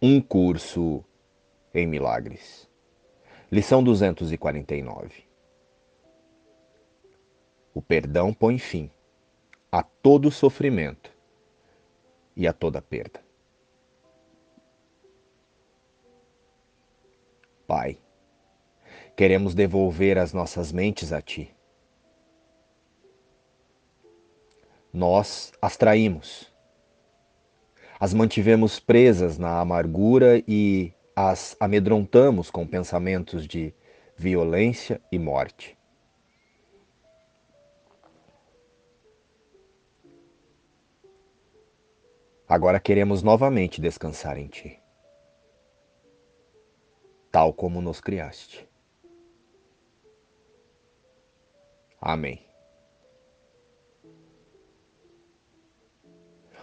Um curso em milagres. Lição 249. O perdão põe fim a todo sofrimento e a toda perda. Pai, queremos devolver as nossas mentes a Ti. Nós as traímos as mantivemos presas na amargura e as amedrontamos com pensamentos de violência e morte. Agora queremos novamente descansar em Ti, tal como nos criaste. Amém.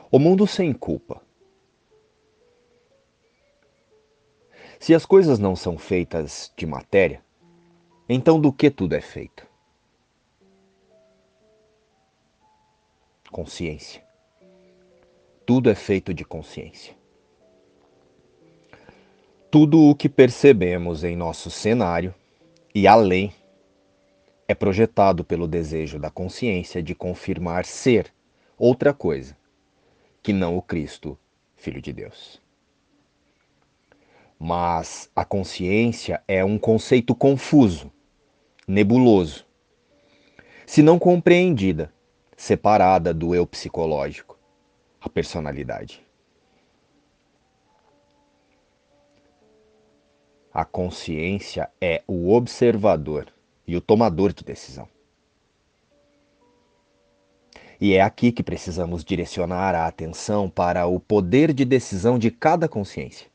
O mundo sem culpa Se as coisas não são feitas de matéria, então do que tudo é feito? Consciência. Tudo é feito de consciência. Tudo o que percebemos em nosso cenário e além é projetado pelo desejo da consciência de confirmar ser outra coisa que não o Cristo, Filho de Deus. Mas a consciência é um conceito confuso, nebuloso. Se não compreendida, separada do eu psicológico, a personalidade. A consciência é o observador e o tomador de decisão. E é aqui que precisamos direcionar a atenção para o poder de decisão de cada consciência.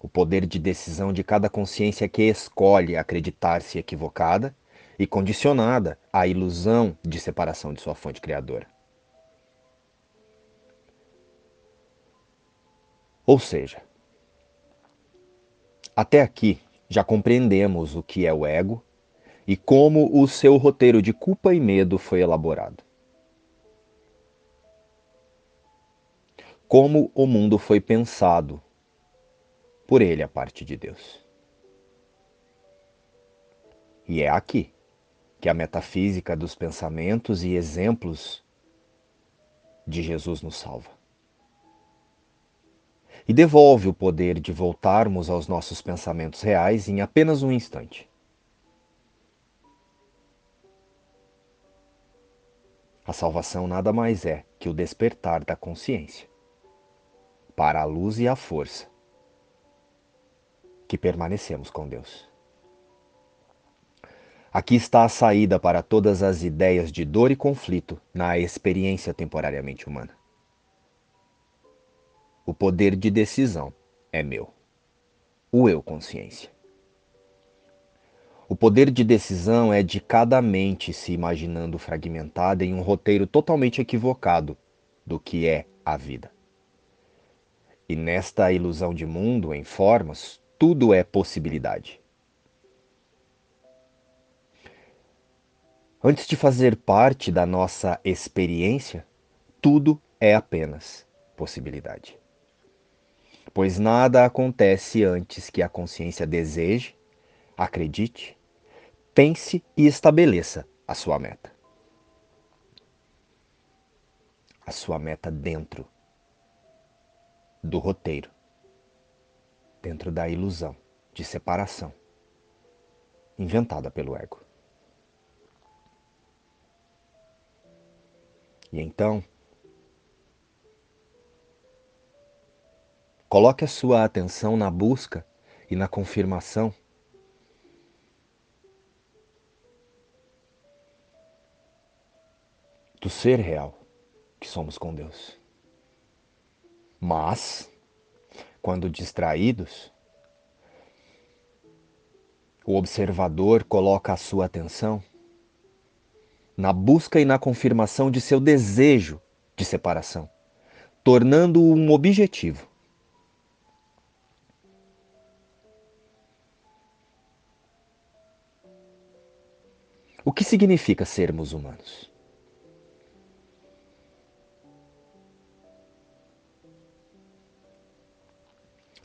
O poder de decisão de cada consciência que escolhe acreditar-se equivocada e condicionada à ilusão de separação de sua fonte criadora. Ou seja, até aqui já compreendemos o que é o ego e como o seu roteiro de culpa e medo foi elaborado. Como o mundo foi pensado por ele a parte de Deus. E é aqui que a metafísica dos pensamentos e exemplos de Jesus nos salva. E devolve o poder de voltarmos aos nossos pensamentos reais em apenas um instante. A salvação nada mais é que o despertar da consciência para a luz e a força que permanecemos com Deus. Aqui está a saída para todas as ideias de dor e conflito na experiência temporariamente humana. O poder de decisão é meu. O eu consciência. O poder de decisão é de cada mente se imaginando fragmentada em um roteiro totalmente equivocado do que é a vida. E nesta ilusão de mundo em formas, tudo é possibilidade. Antes de fazer parte da nossa experiência, tudo é apenas possibilidade. Pois nada acontece antes que a consciência deseje, acredite, pense e estabeleça a sua meta. A sua meta dentro do roteiro dentro da ilusão de separação inventada pelo ego. E então, coloque a sua atenção na busca e na confirmação do ser real que somos com Deus. Mas quando distraídos, o observador coloca a sua atenção na busca e na confirmação de seu desejo de separação, tornando-o um objetivo. O que significa sermos humanos?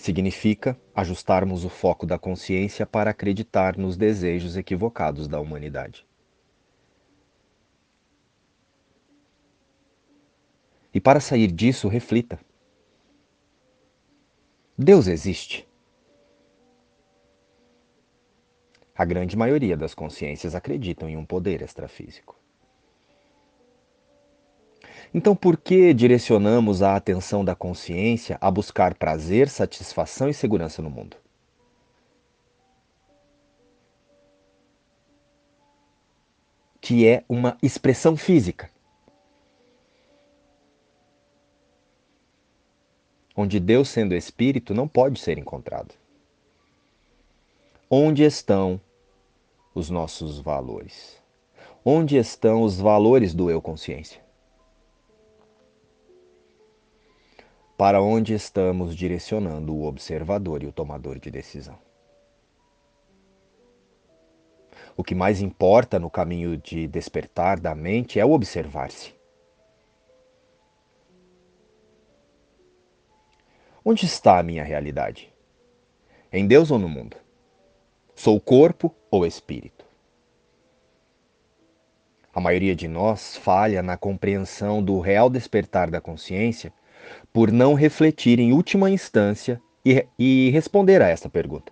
Significa ajustarmos o foco da consciência para acreditar nos desejos equivocados da humanidade. E para sair disso, reflita. Deus existe? A grande maioria das consciências acreditam em um poder extrafísico. Então, por que direcionamos a atenção da consciência a buscar prazer, satisfação e segurança no mundo? Que é uma expressão física. Onde Deus, sendo espírito, não pode ser encontrado. Onde estão os nossos valores? Onde estão os valores do eu consciência? Para onde estamos direcionando o observador e o tomador de decisão. O que mais importa no caminho de despertar da mente é o observar-se. Onde está a minha realidade? Em Deus ou no mundo? Sou corpo ou espírito? A maioria de nós falha na compreensão do real despertar da consciência por não refletir em última instância e, e responder a essa pergunta.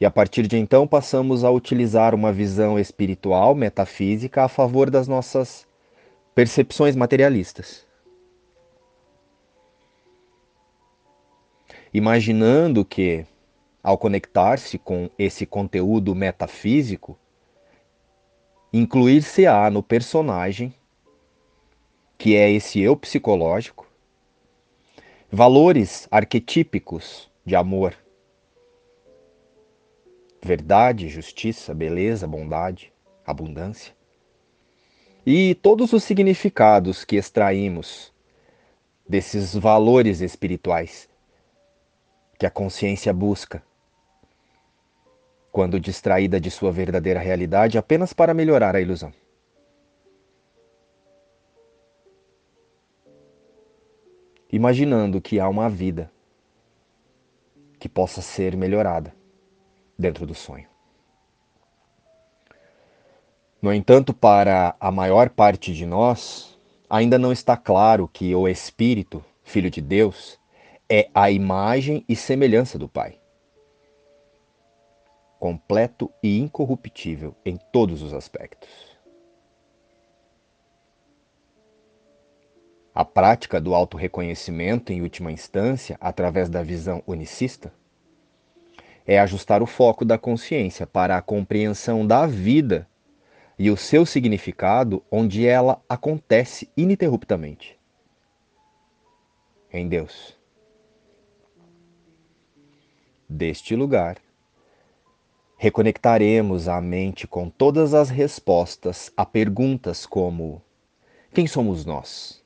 E a partir de então passamos a utilizar uma visão espiritual, metafísica, a favor das nossas percepções materialistas. Imaginando que, ao conectar-se com esse conteúdo metafísico, incluir-se-á no personagem que é esse eu psicológico, valores arquetípicos de amor, verdade, justiça, beleza, bondade, abundância, e todos os significados que extraímos desses valores espirituais que a consciência busca quando distraída de sua verdadeira realidade apenas para melhorar a ilusão. Imaginando que há uma vida que possa ser melhorada dentro do sonho. No entanto, para a maior parte de nós, ainda não está claro que o Espírito, Filho de Deus, é a imagem e semelhança do Pai. Completo e incorruptível em todos os aspectos. A prática do autorreconhecimento, em última instância, através da visão unicista, é ajustar o foco da consciência para a compreensão da vida e o seu significado onde ela acontece ininterruptamente. Em Deus. Deste lugar, reconectaremos a mente com todas as respostas a perguntas como: quem somos nós?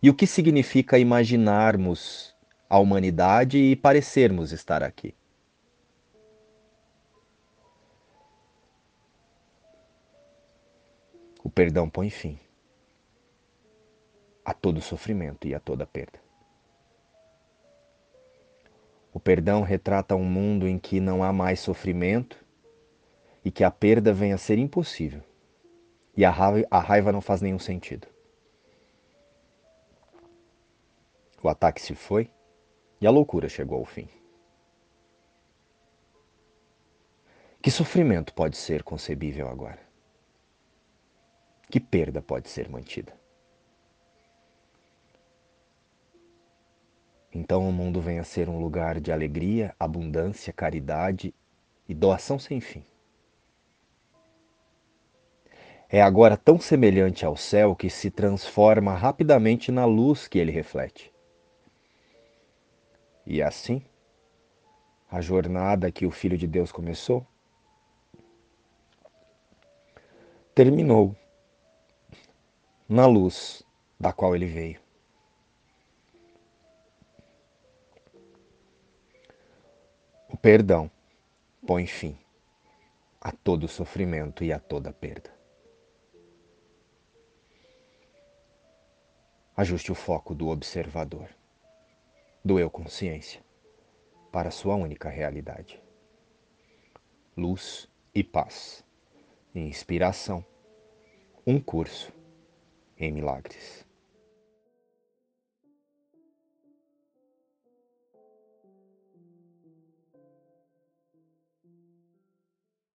E o que significa imaginarmos a humanidade e parecermos estar aqui? O perdão põe fim a todo sofrimento e a toda perda. O perdão retrata um mundo em que não há mais sofrimento e que a perda venha a ser impossível. E a raiva, a raiva não faz nenhum sentido. O ataque se foi e a loucura chegou ao fim. Que sofrimento pode ser concebível agora? Que perda pode ser mantida? Então o mundo vem a ser um lugar de alegria, abundância, caridade e doação sem fim. É agora tão semelhante ao céu que se transforma rapidamente na luz que ele reflete. E assim, a jornada que o Filho de Deus começou terminou na luz da qual ele veio. O perdão põe fim a todo sofrimento e a toda perda. Ajuste o foco do observador. Do eu consciência para sua única realidade. Luz e paz. Inspiração. Um curso em milagres.